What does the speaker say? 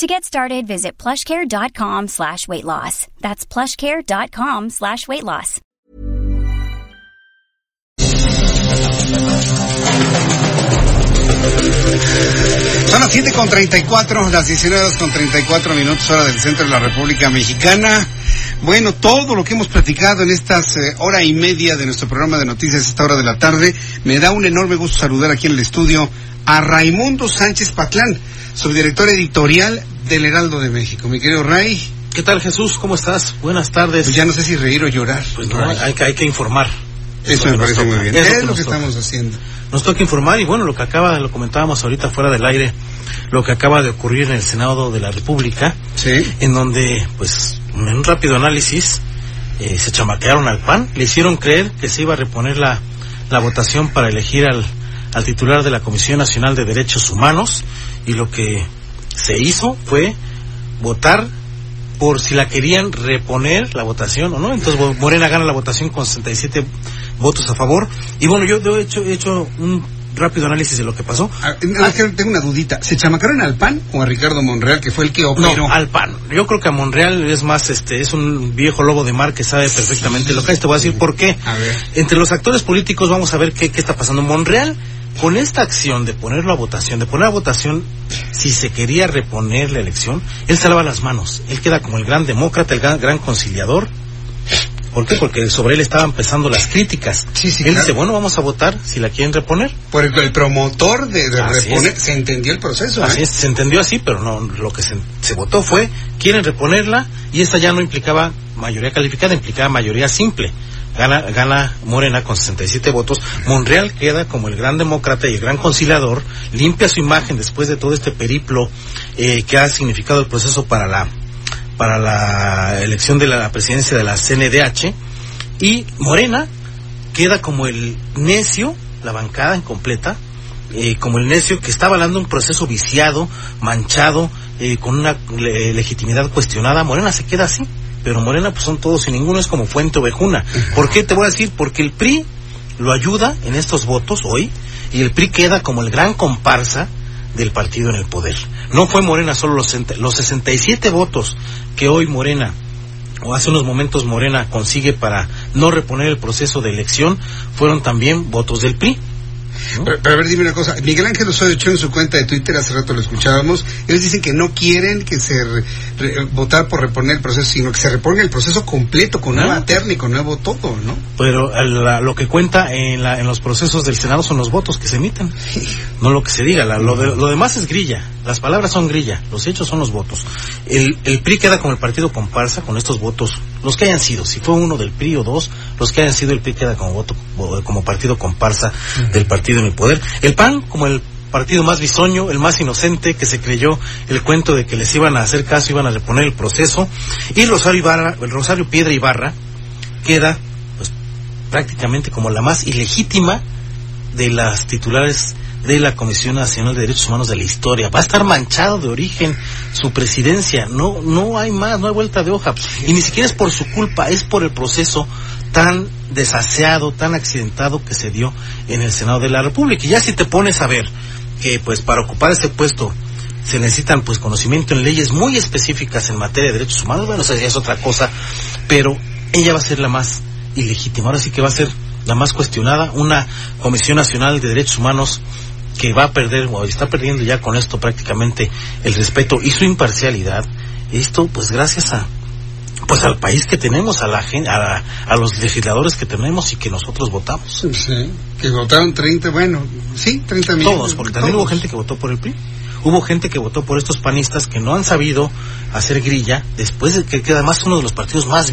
To get started, visit plushcare.com slash weight loss. That's plushcare.com slash weight loss. Son las 7 con 34, las 19 horas con 34 minutos hora del centro de la República Mexicana. Bueno, todo lo que hemos platicado en estas eh, hora y media de nuestro programa de noticias esta hora de la tarde, me da un enorme gusto saludar aquí en el estudio a Raimundo Sánchez Patlán, subdirector editorial del Heraldo de México. Mi querido Ray. ¿Qué tal Jesús? ¿Cómo estás? Buenas tardes. Pues ya no sé si reír o llorar. Pues no, hay, que, hay que informar. Eso me parece muy bien. Es, lo que, estamos haciendo. Nos toca informar y bueno, lo que acaba, lo comentábamos ahorita fuera del aire, lo que acaba de ocurrir en el Senado de la República, sí. en donde, pues, en un rápido análisis, eh, se chamaquearon al PAN, le hicieron creer que se iba a reponer la, la votación para elegir al, al titular de la Comisión Nacional de Derechos Humanos y lo que se hizo fue votar por si la querían reponer la votación o no. Entonces Morena gana la votación con 67 votos a favor. Y bueno, yo he hecho, he hecho un rápido análisis de lo que pasó. Ah, tengo una dudita. ¿Se chamacaron al PAN o a Ricardo Monreal, que fue el que operó? No, al PAN. Yo creo que a Monreal es más, este, es un viejo lobo de mar que sabe perfectamente lo que es. Te voy a decir por qué. A ver. Entre los actores políticos vamos a ver qué, qué está pasando. Monreal con esta acción de ponerlo a votación, de poner a votación si se quería reponer la elección, él se lava las manos. Él queda como el gran demócrata, el gran, conciliador. ¿Por qué? Porque sobre él estaban empezando las críticas. Sí, sí, él dice, bueno, vamos a votar si la quieren reponer. Por el, promotor de, reponer, se entendió el proceso. Así ¿eh? es, se entendió así, pero no, lo que se, se votó fue, quieren reponerla, y esta ya no implicaba mayoría calificada, implicaba mayoría simple gana, gana Morena con 67 votos, Monreal queda como el gran demócrata y el gran conciliador, limpia su imagen después de todo este periplo eh, que ha significado el proceso para la para la elección de la presidencia de la CNDH y Morena queda como el necio, la bancada incompleta, eh, como el necio que está avalando un proceso viciado, manchado, eh, con una legitimidad cuestionada. Morena se queda así pero Morena pues son todos y ninguno es como Fuente Ovejuna. ¿Por qué te voy a decir? Porque el PRI lo ayuda en estos votos hoy y el PRI queda como el gran comparsa del partido en el poder. No fue Morena solo los, los 67 votos que hoy Morena o hace unos momentos Morena consigue para no reponer el proceso de elección, fueron también votos del PRI. Pero, a ver, dime una cosa. Miguel Ángel Osorio echó en su cuenta de Twitter, hace rato lo escuchábamos, ellos dicen que no quieren que se votar por reponer el proceso, sino que se reponga el proceso completo, con nueva terna y con nuevo todo, ¿no? Pero lo que cuenta en, la, en los procesos del Senado son los votos que se emiten, no lo que se diga. lo, lo demás es grilla, las palabras son grilla, los hechos son los votos. El, el PRI queda como el partido comparsa con estos votos, los que hayan sido, si fue uno del PRI o dos, los que hayan sido el PRI queda como voto como partido comparsa del partido en el poder. El PAN como el partido más bisoño, el más inocente, que se creyó el cuento de que les iban a hacer caso, iban a reponer el proceso, y Rosario Ibarra, el Rosario Piedra Ibarra, queda pues prácticamente como la más ilegítima de las titulares de la Comisión Nacional de Derechos Humanos de la historia. Va a estar manchado de origen su presidencia. No, no hay más, no hay vuelta de hoja. Y ni siquiera es por su culpa, es por el proceso tan desaseado, tan accidentado que se dio en el Senado de la República. Y ya si te pones a ver que pues para ocupar ese puesto se necesitan pues conocimiento en leyes muy específicas en materia de derechos humanos, bueno, eso es otra cosa, pero ella va a ser la más ilegítima, ahora sí que va a ser la más cuestionada, una Comisión Nacional de Derechos Humanos que va a perder o está perdiendo ya con esto prácticamente el respeto y su imparcialidad. Esto pues gracias a pues al país que tenemos, a la a, a los legisladores que tenemos y que nosotros votamos. Sí, que votaron 30, bueno, sí, 30 millones. Todos, porque también hubo gente que votó por el PRI. Hubo gente que votó por estos panistas que no han sabido hacer grilla después de que, que además uno de los partidos más